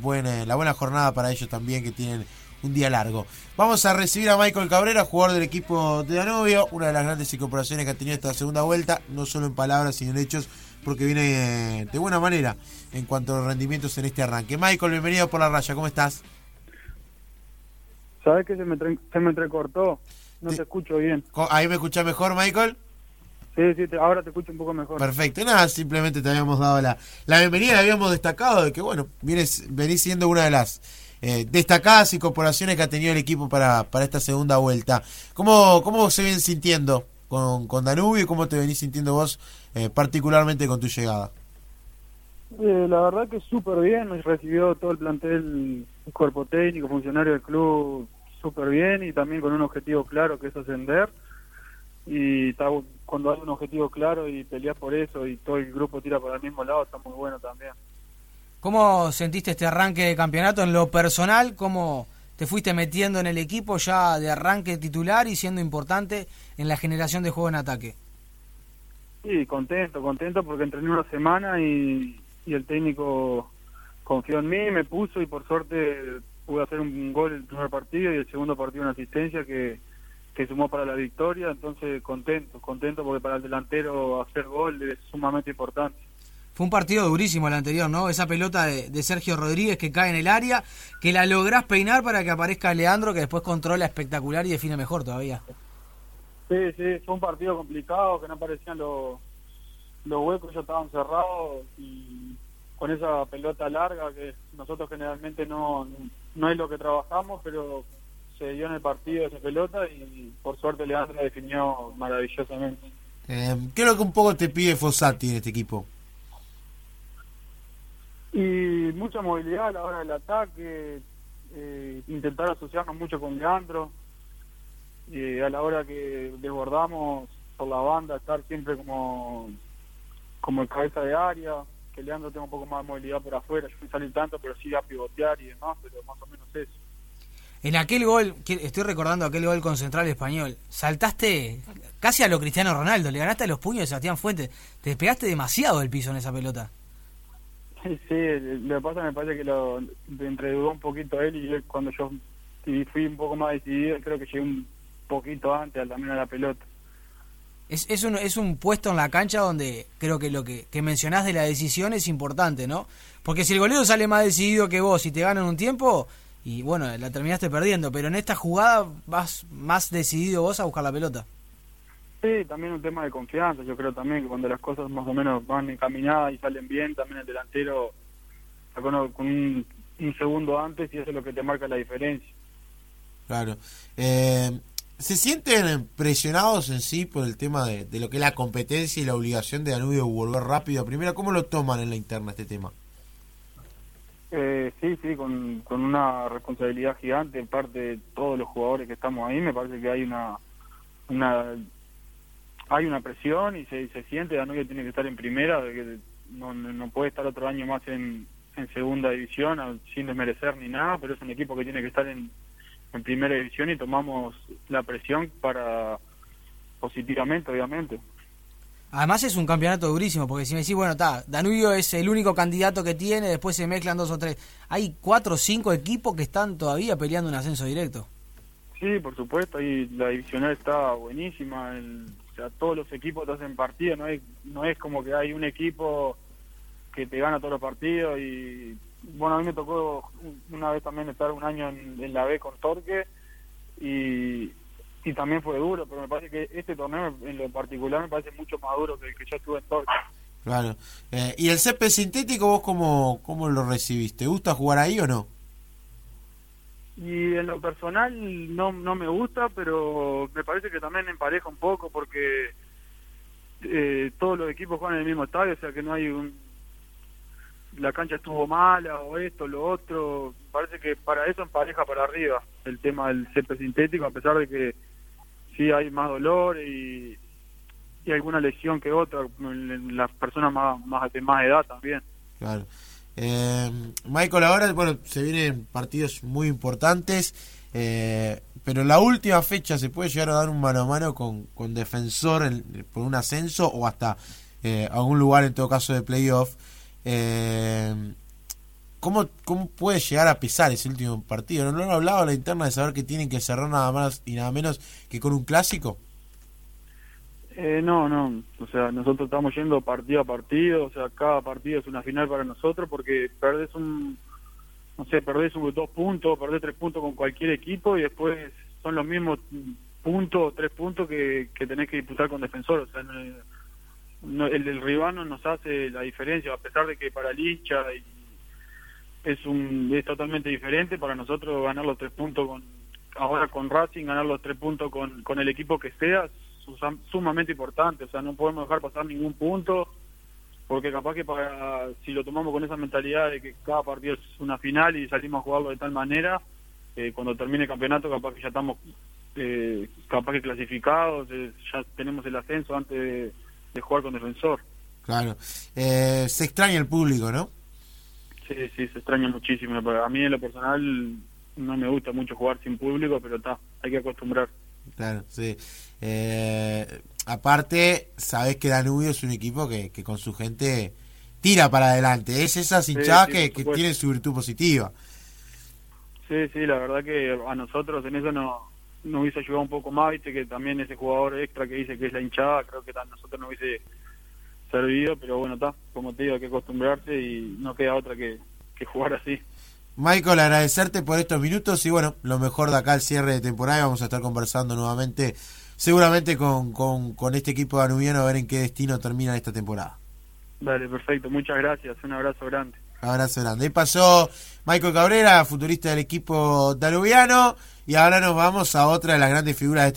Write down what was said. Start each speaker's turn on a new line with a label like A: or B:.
A: buena, la buena jornada para ellos también que tienen un día largo. Vamos a recibir a Michael Cabrera, jugador del equipo de Danubio, una de las grandes incorporaciones que ha tenido esta segunda vuelta, no solo en palabras, sino en hechos, porque viene de buena manera en cuanto a los rendimientos en este arranque. Michael, bienvenido por la raya, ¿cómo estás?
B: ¿Sabes que se me, se me entrecortó? No te, escucho bien.
A: ¿Ahí me escuchás mejor, Michael?
B: Sí, sí, ahora te escucho un poco mejor.
A: Perfecto, nada, simplemente te habíamos dado la, la bienvenida, habíamos destacado de que, bueno, vienes, venís siendo una de las eh, destacadas incorporaciones que ha tenido el equipo para, para esta segunda vuelta. ¿Cómo, cómo se viene sintiendo con, con Danubio y cómo te venís sintiendo vos eh, particularmente con tu llegada?
B: Eh, la verdad que súper bien, nos recibió todo el plantel, el cuerpo técnico, funcionario del club súper bien y también con un objetivo claro que es ascender. Y está, cuando hay un objetivo claro y peleas por eso y todo el grupo tira para el mismo lado, está muy bueno también.
C: ¿Cómo sentiste este arranque de campeonato en lo personal? ¿Cómo te fuiste metiendo en el equipo ya de arranque titular y siendo importante en la generación de juego en ataque?
B: Sí, contento, contento porque entrené una semana y, el técnico confió en mí, me puso y por suerte pude hacer un gol el primer partido y el segundo partido una asistencia que, que sumó para la victoria, entonces contento, contento porque para el delantero hacer gol es sumamente importante.
C: Fue un partido durísimo el anterior, ¿no? Esa pelota de, Sergio Rodríguez que cae en el área, que la lográs peinar para que aparezca Leandro, que después controla espectacular y define mejor todavía.
B: Sí, sí, fue un partido complicado, que no aparecían los, los huecos, ya estaban cerrados y con esa pelota larga que nosotros generalmente no, no es lo que trabajamos, pero se dio en el partido esa pelota y por suerte Leandro definió maravillosamente.
A: Eh, ¿Qué es lo que un poco te pide Fossati en este equipo?
B: Y mucha movilidad a la hora del ataque, eh, intentar asociarnos mucho con Leandro, y a la hora que desbordamos por la banda, estar siempre como, como el cabeza de área, que Leandro tenga un poco más de movilidad por afuera, yo no salir tanto, pero sí a pivotear y demás, pero más o menos eso.
C: En aquel gol, estoy recordando aquel gol con Central Español, saltaste casi a lo Cristiano Ronaldo, le ganaste a los puños de Sebastián Fuentes, te despegaste demasiado del piso en esa pelota.
B: Sí, lo que pasa me parece que lo entredudó un poquito él y cuando yo fui un poco más decidido creo que llegué un poquito antes también a la pelota.
C: Es, es, un, es un puesto en la cancha donde creo que lo que, que mencionás de la decisión es importante, ¿no? Porque si el golero sale más decidido que vos y te ganan un tiempo, y bueno, la terminaste perdiendo, pero en esta jugada vas más decidido vos a buscar la pelota.
B: Sí, también un tema de confianza. Yo creo también que cuando las cosas más o menos van encaminadas y salen bien, también el delantero está con, un, segundo antes y eso es lo que te marca la diferencia.
A: Claro. Eh, ¿Se sienten presionados en sí por el tema de, lo que es la competencia y la obligación de Danubio volver rápido Primero, ¿Cómo lo toman en la interna este tema?
B: Eh, sí, sí, con, con una responsabilidad gigante en parte de todos los jugadores que estamos ahí. Me parece que hay una, una hay una presión y se, se siente, Danubio tiene que estar en primera, que no, no puede estar otro año más en, en segunda división sin desmerecer ni nada, pero es un equipo que tiene que estar en, en primera división y tomamos la presión para positivamente, obviamente.
C: Además es un campeonato durísimo, porque si me decís, bueno, está, Danubio es el único candidato que tiene, después se mezclan dos o tres. Hay cuatro o cinco equipos que están todavía peleando un ascenso directo.
B: Sí, por supuesto, y la divisional está buenísima, el, o sea, todos los equipos te hacen partido, no es, no es como que hay un equipo que te gana todos los partidos y bueno, a mí me tocó una vez también estar un año en, la B con Torque y, y también fue duro, pero me parece que este torneo en lo particular me parece mucho más duro que el que yo estuve en Torque.
A: Claro. Eh, ¿Y el césped sintético vos cómo, cómo lo recibiste? ¿Te gusta jugar ahí o no?
B: Y en lo personal no, no me gusta, pero me parece que también empareja un poco porque eh, todos los equipos juegan en el mismo estadio, o sea que no hay un... La cancha estuvo mala o esto, lo otro. parece que para eso empareja para arriba el tema del césped sintético, a pesar de que sí hay más dolor y, y alguna lesión que otra en las personas más, más de más edad también.
A: Claro. Eh, Michael, ahora bueno, se vienen partidos muy importantes, eh, pero en la última fecha se puede llegar a dar un mano a mano con, con Defensor por un ascenso o hasta eh, algún lugar en todo caso de playoff. Eh, ¿cómo, ¿cómo puede llegar a pesar ese último partido? ¿No, lo han hablado la interna de saber que tienen que cerrar nada más y nada menos que con un clásico?
B: Eh, no, no, o sea, nosotros estamos yendo partido a partido, o sea, cada partido es una final para nosotros porque perdés un, no sé, perdés un, dos puntos, perdés tres puntos con cualquier equipo y después son los mismos puntos, tres puntos que, que tenés que disputar con defensor, o sea, no, el del rival no nos hace la diferencia, a pesar de que para el hincha es, un, es totalmente diferente, para nosotros ganar los tres puntos con, ahora con Racing, ganar los tres puntos con, con el equipo que sea, sumamente importante, o sea, no podemos dejar pasar ningún punto, porque capaz que para si lo tomamos con esa mentalidad de que cada partido es una final y salimos a jugarlo de tal manera, eh, cuando termine el campeonato capaz que ya estamos eh, capaz que clasificados, eh, ya tenemos el ascenso antes de, jugar con defensor.
A: Claro, eh, se extraña el público, ¿no?
B: Sí, sí, se extraña muchísimo. A mí en lo personal no me gusta mucho jugar sin público, pero está, hay que acostumbrar.
A: Claro, sí. Eh, aparte, sabes que Danubio es un equipo que, que con su gente tira para adelante. Es esa hinchadas que, que tienen su virtud positiva.
B: Sí, sí, la verdad que a nosotros en eso no, nos hubiese ayudado un poco más, viste que también ese jugador extra que dice que es la hinchada, creo que a nosotros nos hubiese servido, pero bueno, está, como te digo, hay que acostumbrarse y no queda otra que, que jugar así.
A: Michael, agradecerte por estos minutos y bueno, lo mejor de acá al cierre de temporada. Vamos a estar conversando nuevamente, seguramente con, con, con este equipo de Anubiano, a ver en qué destino termina esta temporada.
B: Dale, perfecto. Muchas gracias. Un abrazo grande.
A: abrazo grande. Ahí pasó Michael Cabrera, futurista del equipo danubiano, y ahora nos vamos a otra de las grandes figuras de este